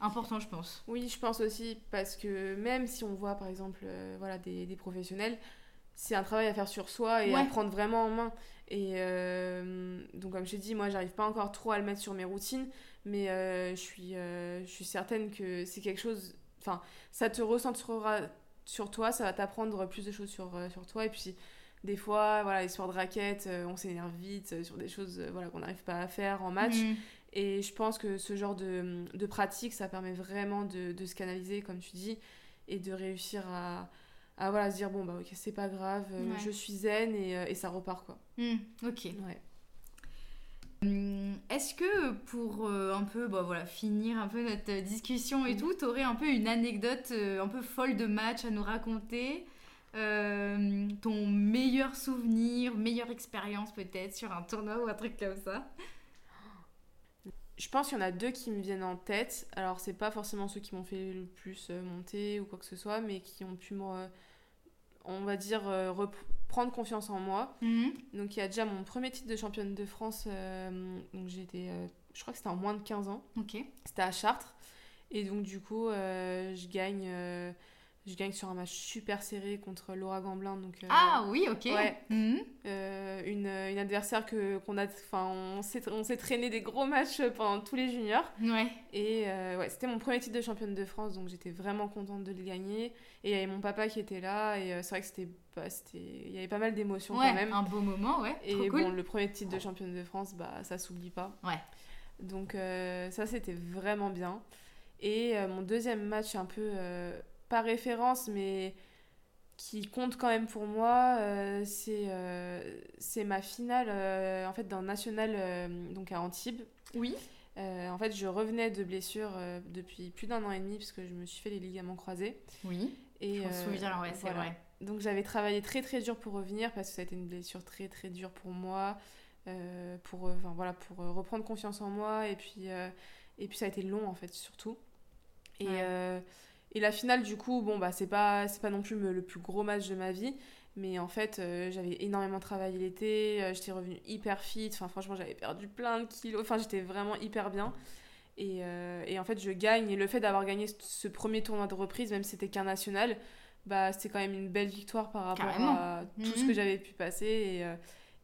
Speaker 1: important, je pense.
Speaker 2: Oui, je pense aussi, parce que même si on voit par exemple voilà, des, des professionnels, c'est un travail à faire sur soi et à prendre vraiment en main. Et euh, donc, comme je t'ai dit, moi, j'arrive pas encore trop à le mettre sur mes routines, mais euh, je, suis, euh, je suis certaine que c'est quelque chose. Enfin, ça te recentrera sur toi, ça va t'apprendre plus de choses sur, sur toi. Et puis, des fois, voilà, histoire de raquettes, on s'énerve vite sur des choses voilà, qu'on n'arrive pas à faire en match. Mm. Et je pense que ce genre de, de pratique, ça permet vraiment de, de, se canaliser, comme tu dis, et de réussir à, à voilà, se dire bon, bah ok, c'est pas grave, je suis zen et, et ça repart quoi.
Speaker 1: Mm. ok. Ouais. Hum, est-ce que pour euh, un peu bah, voilà, finir un peu notre discussion et mm. tout, tu aurais un peu une anecdote euh, un peu folle de match à nous raconter euh, Ton meilleur souvenir, meilleure expérience peut-être sur un tournoi ou un truc comme ça?
Speaker 2: Je pense qu'il y en a deux qui me viennent en tête. Alors, c'est pas forcément ceux qui m'ont fait le plus monter ou quoi que ce soit, mais qui ont pu me, on va dire, prendre confiance en moi. Mhm. Donc il y a déjà mon premier titre de championne de France. Euh, donc j'étais, euh, je crois que c'était en moins de 15 ans.
Speaker 1: Ok.
Speaker 2: C'était à Chartres. Et donc du coup, euh, je gagne je gagne sur un match super serré contre Laura Gamblin. Donc,
Speaker 1: euh, ah oui, ok.
Speaker 2: Ouais. Mhm. Euh, une, une, adversaire que, qu'on a. Enfin, on s'est, on s'est traîné des gros matchs pendant tous les juniors.
Speaker 1: Ouais.
Speaker 2: Et euh, ouais, c'était mon premier titre de championne de France, donc j'étais vraiment contente de le gagner. Et il y avait mon papa qui était là, et c'est vrai que c'était. Bah, c'était... Il y avait pas mal d'émotions quand même.
Speaker 1: un beau moment, ouais.
Speaker 2: Et bon, le premier titre de championne de France, bah, ça s'oublie pas.
Speaker 1: Ouais.
Speaker 2: Donc ça, c'était vraiment bien. Et mon deuxième match un peu pas référence, mais qui compte quand même pour moi, euh, c'est euh, c'est ma finale euh, en fait dans national donc à Antibes.
Speaker 1: Oui.
Speaker 2: en fait, je revenais de blessure depuis plus d'un an et demi parce que je me suis fait les ligaments croisés.
Speaker 1: Oui. Et je me souviens, ouais, c'est vrai.
Speaker 2: Donc j'avais travaillé très très dur pour revenir parce que ça a été une blessure très très dure pour moi, pour enfin voilà pour reprendre confiance en moi et puis et puis ça a été long en fait surtout. Et et la finale, du coup, bon, bah, c'est pas, c'est pas non plus le plus gros match de ma vie. Mais en fait, euh, j'avais énormément travaillé l'été, euh, j'étais revenue hyper fit, enfin franchement j'avais perdu plein de kilos, enfin j'étais vraiment hyper bien. Et, euh, et, en fait je gagne, et le fait d'avoir gagné ce premier tournoi de reprise, même si c'était qu'un national, bah c'était quand même une belle victoire par rapport à tout ce que mhm. j'avais pu passer. Et,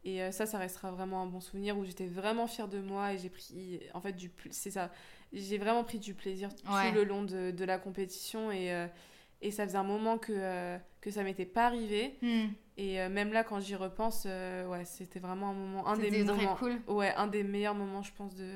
Speaker 2: et ça, ça restera vraiment un bon souvenir où j'étais vraiment fière de moi et j'ai pris, en fait, du c'est ça, j'ai vraiment pris du plaisir tout le long de, de la compétition et, euh, et ça faisait un moment que, euh, que ça m'était pas arrivé. Hmm. Et euh, même là, quand j'y repense, ouais, c'était vraiment un moment, un des moments,
Speaker 1: cool.
Speaker 2: ouais, un des meilleurs moments, je pense, de,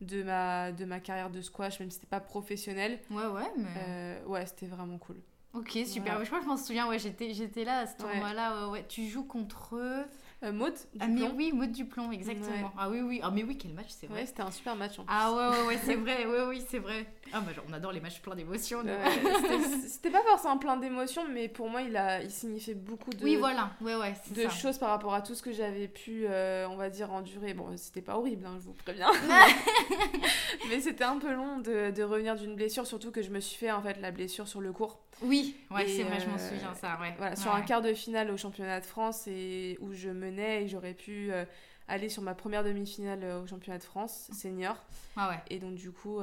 Speaker 2: de, ma, de ma carrière de squash, même si c'était pas professionnel.
Speaker 1: Ouais, ouais, mais...
Speaker 2: ouais, c'était vraiment cool.
Speaker 1: Ok, super. Je crois que je m'en souviens, ouais, j'étais, j'étais là à ce moment-là. Ouais, Tu joues contre eux
Speaker 2: euh, Maud
Speaker 1: Ah, mais oui, Maud Duplon, exactement. Ah oui, oui. Ah, mais oui, quel match, c'est vrai.
Speaker 2: Ouais, c'était un super match en plus.
Speaker 1: Ah ouais, ouais, ouais, c'est vrai. Ouais, oui, c'est vrai. Ah, bah, genre, on adore les matchs pleins d'émotions.
Speaker 2: c'était pas forcément plein d'émotions, mais pour moi, il, a, il signifiait beaucoup de,
Speaker 1: oui, voilà. ouais, ouais,
Speaker 2: de choses par rapport à tout ce que j'avais pu, euh, on va dire, endurer. Bon, c'était pas horrible, hein, je vous préviens. mais c'était un peu long de, de revenir d'une blessure, surtout que je me suis fait en fait la blessure sur le cours.
Speaker 1: Oui, ouais, c'est vrai, je m'en euh, souviens ça, ouais.
Speaker 2: Voilà, sur un quart de finale au championnat de France et où je menais et j'aurais pu euh, aller sur ma première demi-finale euh, au championnat de France senior.
Speaker 1: Ah ouais.
Speaker 2: Et donc du coup,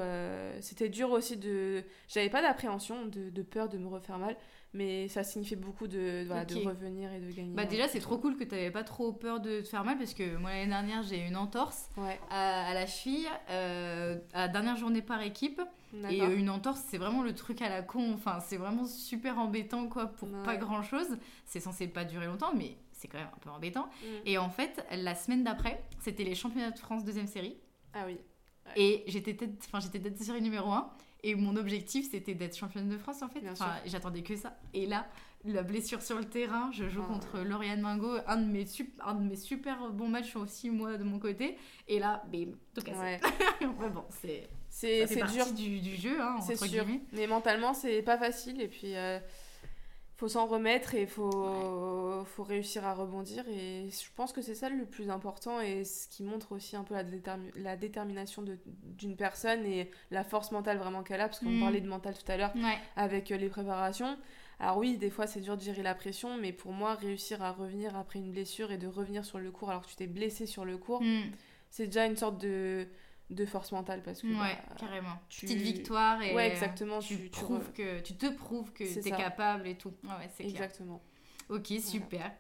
Speaker 2: c'était dur aussi de... J'avais pas d'appréhension, de, de, peur de me refaire mal, mais ça signifiait beaucoup de, voilà, de revenir et de gagner.
Speaker 1: Bah déjà, c'est trop cool que tu n'avais pas trop peur de te faire mal, parce que moi, l'année dernière, j'ai eu une entorse à, la cheville, à la dernière journée par équipe. Et euh, une entorse, c'est vraiment le truc à la con. Enfin, c'est vraiment super embêtant, quoi, pour pas grand chose. C'est censé pas durer longtemps, mais c'est quand même un peu embêtant. Mm. Et en fait, la semaine d'après, c'était les championnats de France deuxième série.
Speaker 2: Ah oui.
Speaker 1: Et j'étais tête, enfin, j'étais tête de série numéro 1. Et mon objectif, c'était d'être championne de France, en fait. Enfin, j'attendais que ça. Et là, la blessure sur le terrain, je joue oh. contre Lauriane Mingo, un de, mes un de mes super bons matchs aussi, moi, de mon côté. Et là, bim, tout cassé. Ouais. bon, c'est
Speaker 2: c'est dur
Speaker 1: du, du jeu hein,
Speaker 2: c'est sûr mais mentalement c'est pas facile et puis euh, faut s'en remettre et faut faut réussir à rebondir et je pense que c'est ça le plus important et ce qui montre aussi un peu la, la détermination d'une personne et la force mentale vraiment qu'elle a parce qu'on mm. parlait de mental tout à l'heure avec euh, les préparations alors oui, des fois c'est dur de gérer la pression, mais pour moi, réussir à revenir après une blessure et de revenir sur le cours alors que tu t'es blessé sur le cours, mm. c'est déjà une sorte de, de force mentale parce que
Speaker 1: ouais bah, carrément tu... petite victoire et
Speaker 2: ouais exactement
Speaker 1: tu, tu, que tu te prouves que tu es capable et tout
Speaker 2: ouais, c'est exactement
Speaker 1: Ok, super.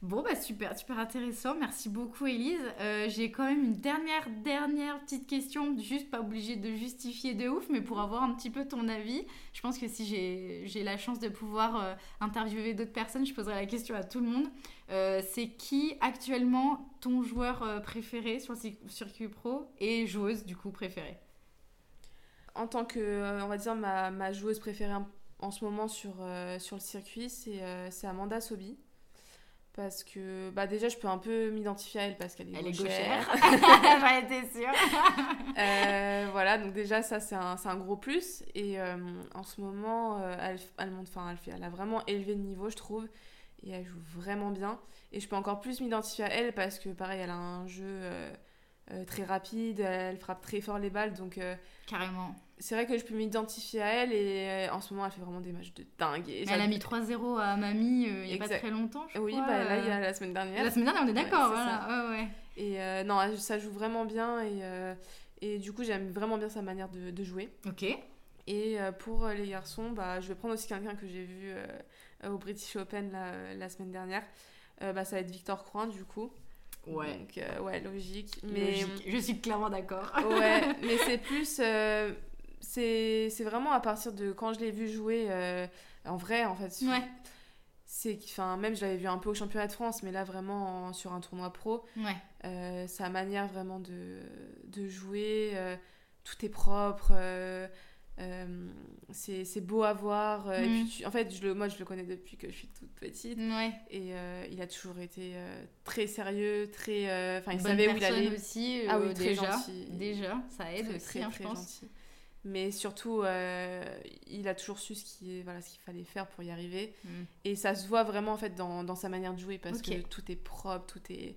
Speaker 1: Bon, bah super, super intéressant. Merci beaucoup, Elise. Euh, j'ai quand même une dernière, dernière petite question, juste pas obligée de justifier de ouf, mais pour avoir un petit peu ton avis. Je pense que si j'ai la chance de pouvoir euh, interviewer d'autres personnes, je poserai la question à tout le monde. Euh, c'est qui actuellement ton joueur préféré sur le circuit pro et joueuse du coup préférée?
Speaker 2: En tant que, on va dire, ma, ma joueuse préférée en ce moment sur, sur le circuit, c'est Amanda Sobi. Parce que bah déjà je peux un peu m'identifier à elle parce qu'elle est
Speaker 1: elle
Speaker 2: gauchère.
Speaker 1: est gauchère. j'en étais sûre.
Speaker 2: Euh, voilà donc déjà ça c'est un, un, gros plus. Et euh, en ce moment euh, elle, elle monte elle fait elle a vraiment élevé le niveau je trouve et elle joue vraiment bien et je peux encore plus m'identifier à elle parce que pareil elle a un jeu très rapide elle frappe très fort les balles donc
Speaker 1: carrément
Speaker 2: c'est vrai que je peux m'identifier à elle et euh, en ce moment elle fait vraiment des matchs de dingue. Et
Speaker 1: elle a mis 3-0 à Mamie euh, il n'y a pas très longtemps, je
Speaker 2: oui,
Speaker 1: crois.
Speaker 2: Oui, bah, là il y a la semaine dernière.
Speaker 1: La semaine dernière, on est d'accord, voilà. Ouais, ouais.
Speaker 2: Et euh, non, ça joue vraiment bien et, et du coup j'aime vraiment bien sa manière de, de, jouer.
Speaker 1: Ok.
Speaker 2: Et pour les garçons, bah, je vais prendre aussi quelqu'un que j'ai vu au British Open la, la semaine dernière. bah, ça va être Victor Croin du coup.
Speaker 1: Ouais.
Speaker 2: Donc, ouais, logique. Mais...
Speaker 1: Logique. Je suis clairement d'accord.
Speaker 2: ouais, mais c'est plus c'est vraiment à partir de quand je l'ai vu jouer euh, en vrai, en fait.
Speaker 1: Ouais.
Speaker 2: C'est enfin même je l'avais vu un peu au championnat de France, mais là vraiment sur un tournoi pro.
Speaker 1: Ouais.
Speaker 2: Euh, sa manière vraiment de, de jouer, euh, tout est propre. C'est beau à voir. Et mm. en fait, je le, moi, je le connais depuis que je suis toute petite.
Speaker 1: Ouais.
Speaker 2: Et il a toujours été très sérieux, très. Enfin, il
Speaker 1: Bonne
Speaker 2: savait où il allait.
Speaker 1: aussi.
Speaker 2: ah oui, très
Speaker 1: déjà.
Speaker 2: gentil.
Speaker 1: Déjà, ça aide
Speaker 2: très,
Speaker 1: aussi,
Speaker 2: très,
Speaker 1: hein,
Speaker 2: très
Speaker 1: je pense.
Speaker 2: Gentil mais surtout euh, il a toujours su ce qu'il voilà, ce qu'il fallait faire pour y arriver
Speaker 1: mm.
Speaker 2: et ça se voit vraiment en fait dans, dans sa manière de jouer parce que tout est propre tout est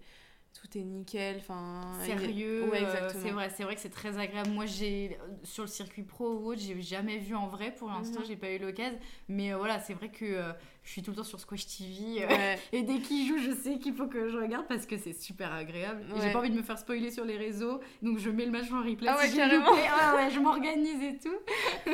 Speaker 2: tout est nickel enfin
Speaker 1: sérieux
Speaker 2: ouais,
Speaker 1: euh, c'est vrai c'est vrai que c'est très agréable moi j'ai sur le circuit pro ou autre j'ai jamais vu en vrai pour l'instant
Speaker 2: Mhm.
Speaker 1: j'ai pas eu l'occasion mais euh, voilà c'est vrai que euh, je suis tout le temps sur Squash TV euh,
Speaker 2: Ouais.
Speaker 1: et dès qu'il joue je sais qu'il faut que je regarde parce que c'est super agréable et j'ai
Speaker 2: Ouais.
Speaker 1: pas envie de me faire spoiler sur les réseaux donc je mets le match en replay
Speaker 2: Ah ouais,
Speaker 1: si
Speaker 2: carrément.
Speaker 1: Ah ouais je m'organise et tout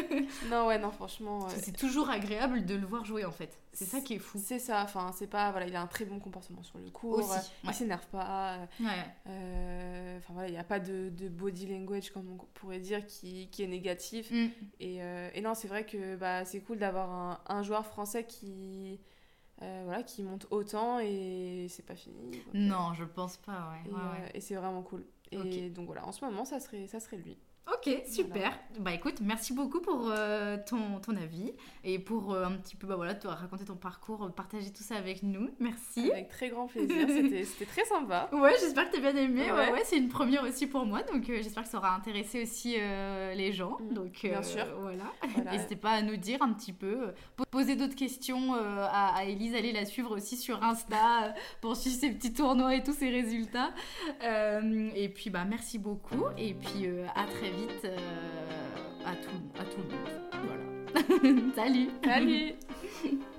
Speaker 2: non ouais non franchement euh,
Speaker 1: c'est toujours agréable de le voir jouer en fait c'est ça qui est fou
Speaker 2: c'est ça enfin c'est pas voilà il a un très bon comportement sur le court
Speaker 1: aussi
Speaker 2: euh,
Speaker 1: ouais.
Speaker 2: il s'énerve pas euh,
Speaker 1: Ouais.
Speaker 2: euh, enfin voilà il n'y a pas de, de body language comme on pourrait dire qui, qui est négatif
Speaker 1: Mm.
Speaker 2: Et, euh, et non, c'est vrai que bah, c'est cool d'avoir un, un joueur français qui, euh, voilà, qui monte autant et c'est pas fini.
Speaker 1: Non je pense pas ouais,
Speaker 2: Et,
Speaker 1: Ouais, ouais.
Speaker 2: et c'est vraiment cool. Et donc voilà, en ce moment, ça serait, ça serait lui.
Speaker 1: Ok, super. Bah écoute, merci beaucoup pour euh, ton, ton avis et pour euh, un petit peu, bah voilà, toi raconter ton parcours, euh, partager tout ça avec nous. Merci.
Speaker 2: Avec très grand plaisir. C'était très sympa.
Speaker 1: Ouais, j'espère que t'as bien aimé. Ouais,
Speaker 2: Ouais.
Speaker 1: ouais, c'est une première aussi pour moi, donc euh, j'espère que ça aura intéressé aussi les gens.
Speaker 2: Mm,
Speaker 1: donc
Speaker 2: bien sûr.
Speaker 1: voilà.
Speaker 2: Voilà.
Speaker 1: N'hésitez pas à nous dire un petit peu, po- poser d'autres questions à, à Elise, allez la suivre aussi sur Insta pour suivre ses petits tournois et tous ses résultats. Et puis bah merci beaucoup et puis à très vite euh, à tout à tout le monde. Voilà. Salut.
Speaker 2: Salut